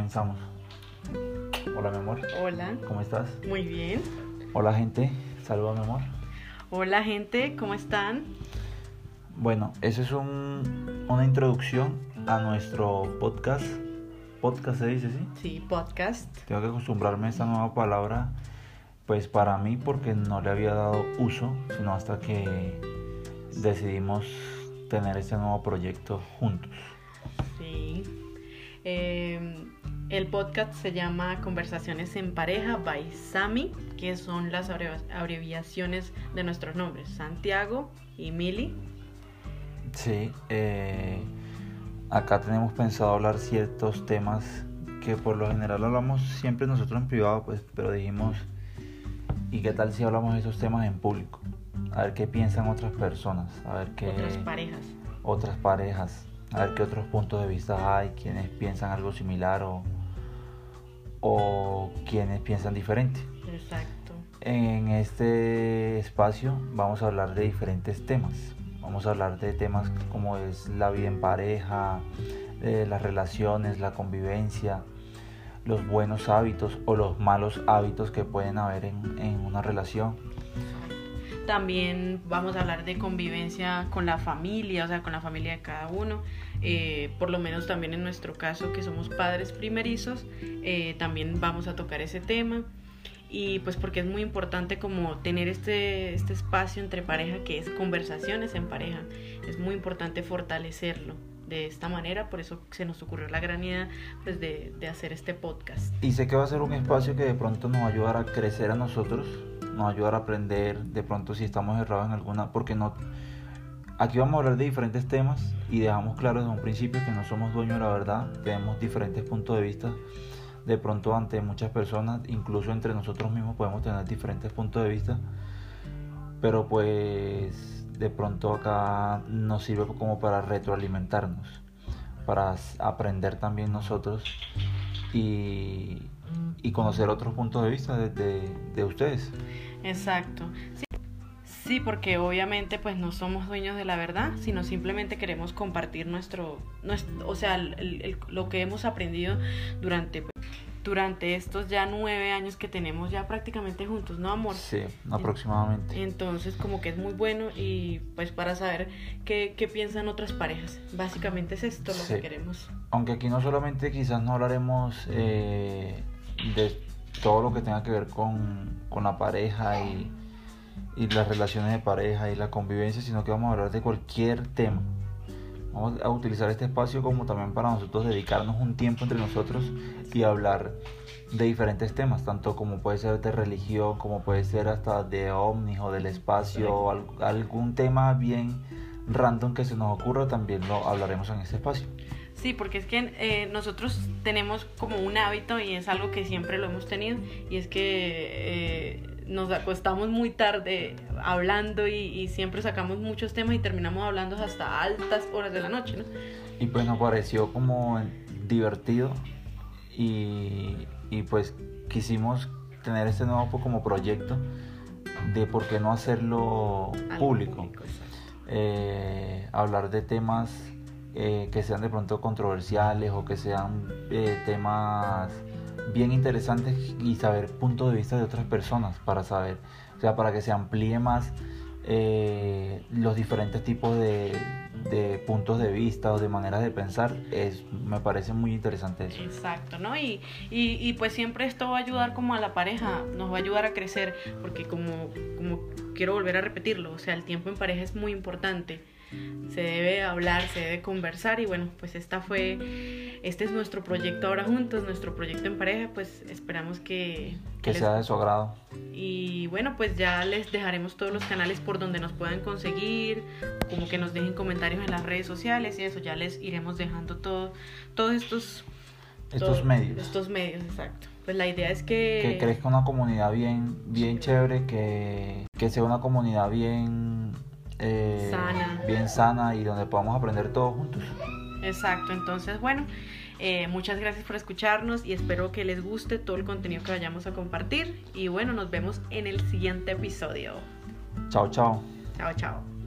comenzamos. Hola, mi amor. Hola. ¿Cómo estás? Muy bien. Hola, gente. Saludos, mi amor. Hola, gente. ¿Cómo están? Bueno, eso es un, una introducción a nuestro podcast. Podcast se dice, ¿sí? Sí, podcast. Tengo que acostumbrarme a esta nueva palabra, pues para mí porque no le había dado uso, sino hasta que decidimos tener este nuevo proyecto juntos. Sí. Eh, el podcast se llama Conversaciones en Pareja by Sami, que son las abreviaciones de nuestros nombres, Santiago y Mili. Sí, eh, acá tenemos pensado hablar ciertos temas que por lo general hablamos siempre nosotros en privado, pues, pero dijimos, ¿y qué tal si hablamos de esos temas en público? A ver qué piensan otras personas, a ver qué... Otras parejas. Otras parejas, a ver qué otros puntos de vista hay, quienes piensan algo similar o, o quienes piensan diferente. Exacto. En este espacio vamos a hablar de diferentes temas. Vamos a hablar de temas como es la vida en pareja, eh, las relaciones, la convivencia, los buenos hábitos o los malos hábitos que pueden haber en, en una relación. También vamos a hablar de convivencia con la familia, o sea, con la familia de cada uno. Eh, por lo menos también en nuestro caso, que somos padres primerizos, eh, también vamos a tocar ese tema. Y pues porque es muy importante como tener este, este espacio entre pareja que es conversaciones en pareja. Es muy importante fortalecerlo de esta manera, por eso se nos ocurrió la gran idea pues, de, de hacer este podcast. Y sé que va a ser un espacio que de pronto nos va a ayudar a crecer a nosotros, nos ayudar a aprender de pronto si estamos errados en alguna, porque no... Aquí vamos a hablar de diferentes temas y dejamos claro desde un principio que no somos dueños de la verdad, tenemos diferentes puntos de vista. De pronto ante muchas personas, incluso entre nosotros mismos podemos tener diferentes puntos de vista, pero pues de pronto acá nos sirve como para retroalimentarnos, para aprender también nosotros y, y conocer otros puntos de vista de, de, de ustedes. Exacto. Sí. Sí, porque obviamente pues no somos dueños de la verdad, sino simplemente queremos compartir nuestro, nuestro o sea, el, el, lo que hemos aprendido durante, durante estos ya nueve años que tenemos ya prácticamente juntos, ¿no, amor? Sí, aproximadamente. Entonces como que es muy bueno y pues para saber qué, qué piensan otras parejas. Básicamente es esto lo Sí. que queremos. Aunque aquí no solamente quizás no hablaremos eh, de todo lo que tenga que ver con, con la pareja y, y las relaciones de pareja y la convivencia, sino que vamos a hablar de cualquier tema. Vamos a utilizar este espacio como también para nosotros dedicarnos un tiempo entre nosotros y hablar de diferentes temas, tanto como puede ser de religión, como puede ser hasta de ovnis o del espacio, o al- algún tema bien random que se nos ocurra, también lo hablaremos en este espacio. Sí, porque es que eh, nosotros tenemos como un hábito y es algo que siempre lo hemos tenido y es que eh, nos acostamos muy tarde hablando y, y siempre sacamos muchos temas y terminamos hablando hasta altas horas de la noche, ¿no? Y pues nos pareció como divertido y, y pues quisimos tener este nuevo como proyecto de por qué no hacerlo público. Eh, hablar de temas eh, que sean de pronto controversiales o que sean eh, temas bien interesantes y saber puntos de vista de otras personas para saber, o sea, para que se amplíe más eh, los diferentes tipos de, de puntos de vista o de maneras de pensar, es, me parece muy interesante eso. Exacto, ¿no? Y, y, y pues siempre esto va a ayudar como a la pareja, nos va a ayudar a crecer, porque como, como quiero volver a repetirlo, o sea, el tiempo en pareja es muy importante. Se debe hablar, se debe conversar y bueno, pues esta fue, este es nuestro proyecto ahora juntos, nuestro proyecto en pareja, pues esperamos que, Que sea de su agrado. y bueno, pues ya les dejaremos todos los canales por donde nos puedan conseguir, como que nos dejen comentarios en las redes sociales y eso, ya les iremos dejando todo, todos estos Estos medios. Estos medios, exacto. Pues la idea es que... que crezca una comunidad bien, bien chévere, que, que sea una comunidad bien eh, Sana. bien sana y donde podamos aprender todos juntos. Exacto, entonces bueno, eh, muchas gracias por escucharnos y espero que les guste todo el contenido que vayamos a compartir y bueno, nos vemos en el siguiente episodio. Chao, chao. Chao, chao.